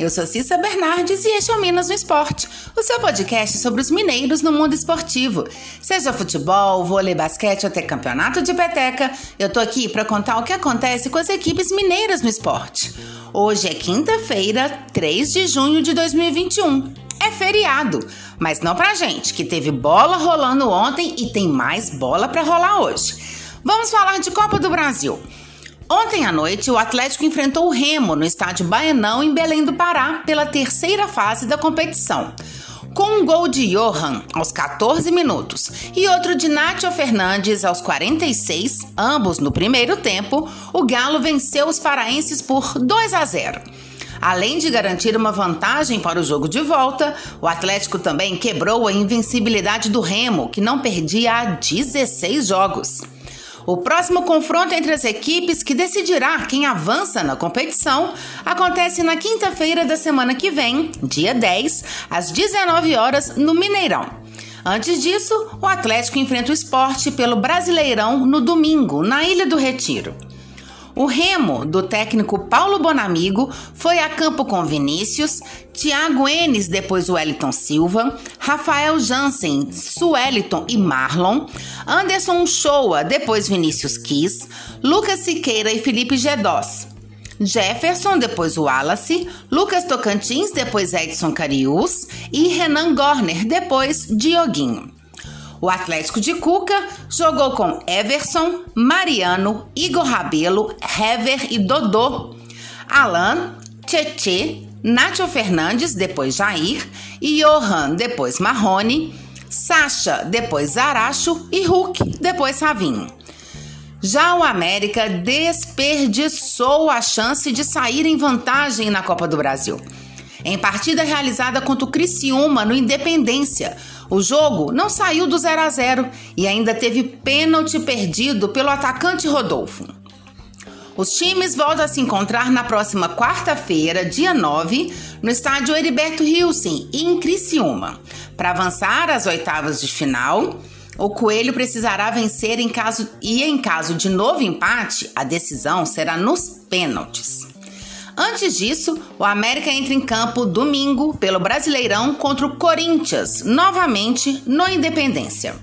Eu sou Cissa Bernardes e este é o Minas no Esporte, o seu podcast sobre os mineiros no mundo esportivo. Seja futebol, vôlei, basquete ou até campeonato de peteca, eu tô aqui para contar o que acontece com as equipes mineiras no esporte. Hoje é quinta-feira, 3 de junho de 2021. É feriado, mas não pra gente, que teve bola rolando ontem e tem mais bola para rolar hoje. Vamos falar de Copa do Brasil. Ontem à noite, o Atlético enfrentou o Remo no estádio Baianão, em Belém do Pará, pela terceira fase da competição. Com um gol de Johan aos 14 minutos e outro de Nátio Fernandes aos 46, ambos no primeiro tempo, o Galo venceu os paraenses por 2 a 0. Além de garantir uma vantagem para o jogo de volta, o Atlético também quebrou a invencibilidade do Remo, que não perdia há 16 jogos. O próximo confronto entre as equipes que decidirá quem avança na competição acontece na quinta-feira da semana que vem, dia 10, às 19 horas, no Mineirão. Antes disso, o Atlético enfrenta o esporte pelo Brasileirão no domingo, na Ilha do Retiro. O remo do técnico Paulo Bonamigo foi a campo com Vinícius, Thiago Enes, depois Wellington Silva, Rafael Jansen, Sueliton e Marlon, Anderson Shoa, depois Vinícius Kiss, Lucas Siqueira e Felipe Gedós. Jefferson, depois Wallace, Lucas Tocantins, depois Edson Carius e Renan Gorner, depois Dioguinho. O Atlético de Cuca jogou com Everson, Mariano, Igor Rabelo, Hever e Dodô, Alan, Tietê, Nátio Fernandes, depois Jair, Johan, depois Marrone, Sacha, depois Zaracho e Hulk, depois Savinho. Já o América desperdiçou a chance de sair em vantagem na Copa do Brasil. Em partida realizada contra o Criciúma no Independência, o jogo não saiu do 0 a 0 e ainda teve pênalti perdido pelo atacante Rodolfo. Os times voltam a se encontrar na próxima quarta-feira, dia 9, no estádio Heriberto Hilsen, em Criciúma. Para avançar às oitavas de final, o Coelho precisará vencer em caso e em caso de novo empate, a decisão será nos pênaltis. Antes disso, o América entra em campo domingo pelo Brasileirão contra o Corinthians, novamente no Independência.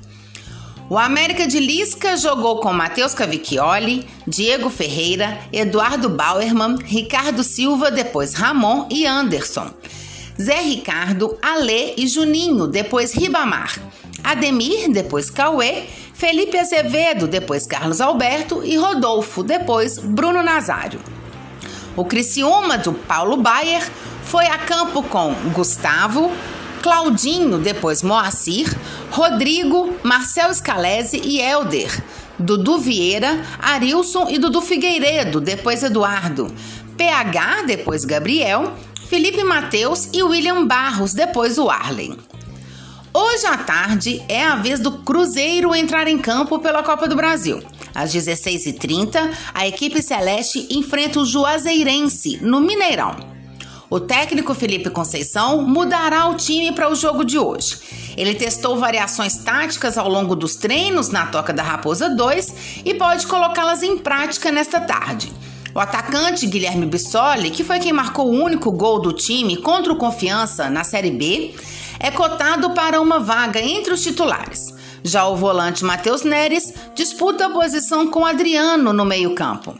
O América de Lisca jogou com Matheus Cavicchioli, Diego Ferreira, Eduardo Bauerman, Ricardo Silva, depois Ramon e Anderson. Zé Ricardo, Alê e Juninho, depois Ribamar. Ademir, depois Cauê, Felipe Azevedo, depois Carlos Alberto e Rodolfo, depois Bruno Nazário. O Criciúma do Paulo Baier foi a campo com Gustavo, Claudinho, depois Moacir, Rodrigo, Marcel Scalese e Elder, Dudu Vieira, Arilson e Dudu Figueiredo, depois Eduardo, PH, depois Gabriel, Felipe Mateus e William Barros, depois o Arlen. Hoje à tarde é a vez do Cruzeiro entrar em campo pela Copa do Brasil. Às 16h30, a equipe celeste enfrenta o Juazeirense, no Mineirão. O técnico Felipe Conceição mudará o time para o jogo de hoje. Ele testou variações táticas ao longo dos treinos na Toca da Raposa 2 e pode colocá-las em prática nesta tarde. O atacante Guilherme Bissoli, que foi quem marcou o único gol do time contra o Confiança na Série B, é cotado para uma vaga entre os titulares. Já o volante Matheus Neres disputa a posição com Adriano no meio-campo.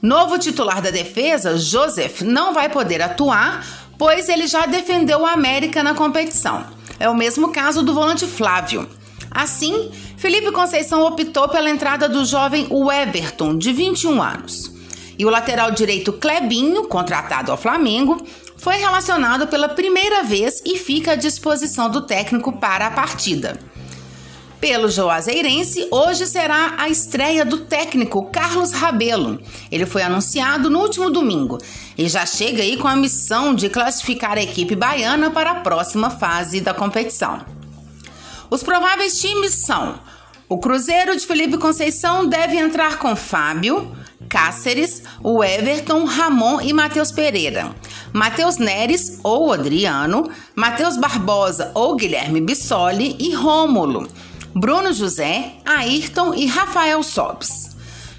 Novo titular da defesa, Joseph, não vai poder atuar, pois ele já defendeu o América na competição. É o mesmo caso do volante Flávio. Assim, Felipe Conceição optou pela entrada do jovem Everton, de 21 anos. E o lateral direito Clebinho, contratado ao Flamengo, foi relacionado pela primeira vez e fica à disposição do técnico para a partida. Pelo Juazeirense, hoje será a estreia do técnico Carlos Rabelo. Ele foi anunciado no último domingo e já chega aí com a missão de classificar a equipe baiana para a próxima fase da competição. Os prováveis times são: o Cruzeiro de Felipe Conceição deve entrar com Fábio, Cáceres, o Everton, Ramon e Matheus Pereira. Matheus Neres ou Adriano, Matheus Barbosa ou Guilherme Bissoli e Rômulo. Bruno José, Ayrton e Rafael Sobes.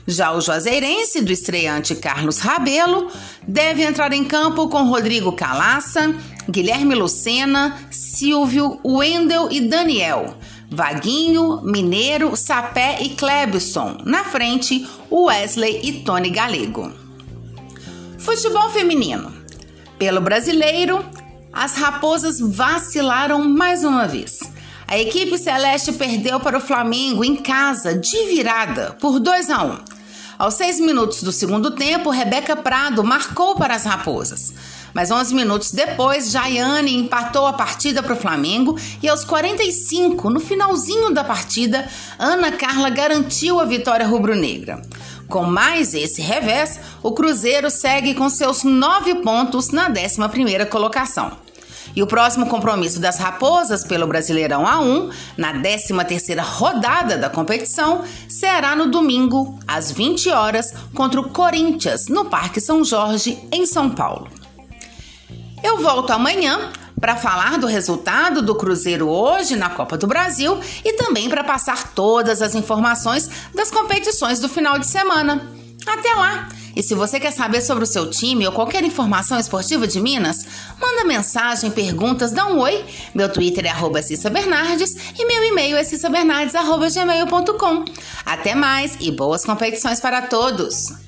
Já o Juazeirense, do estreante Carlos Rabelo, deve entrar em campo com Rodrigo Calaça, Guilherme Lucena, Silvio, Wendel e Daniel. Vaguinho, Mineiro, Sapé e Klebson. Na frente, Wesley e Tony Galego. Futebol feminino. Pelo brasileiro, as raposas vacilaram mais uma vez. A equipe celeste perdeu para o Flamengo em casa, de virada, por 2 a 1. Aos seis minutos do segundo tempo, Rebeca Prado marcou para as raposas. Mas 11 minutos depois, Jaiane empatou a partida para o Flamengo e aos 45, no finalzinho da partida, Ana Carla garantiu a vitória rubro-negra. Com mais esse revés, o Cruzeiro segue com seus nove pontos na 11ª colocação. E o próximo compromisso das Raposas pelo Brasileirão A1, na 13ª rodada da competição, será no domingo, às 20 horas, contra o Corinthians, no Parque São Jorge, em São Paulo. Eu volto amanhã para falar do resultado do Cruzeiro hoje na Copa do Brasil e também para passar todas as informações das competições do final de semana. Até lá! E se você quer saber sobre o seu time ou qualquer informação esportiva de Minas, manda mensagem, perguntas, dá um oi. Meu Twitter é arroba Cissa Bernardes e meu e-mail é cissabernardes.gmail.com. Até mais e boas competições para todos!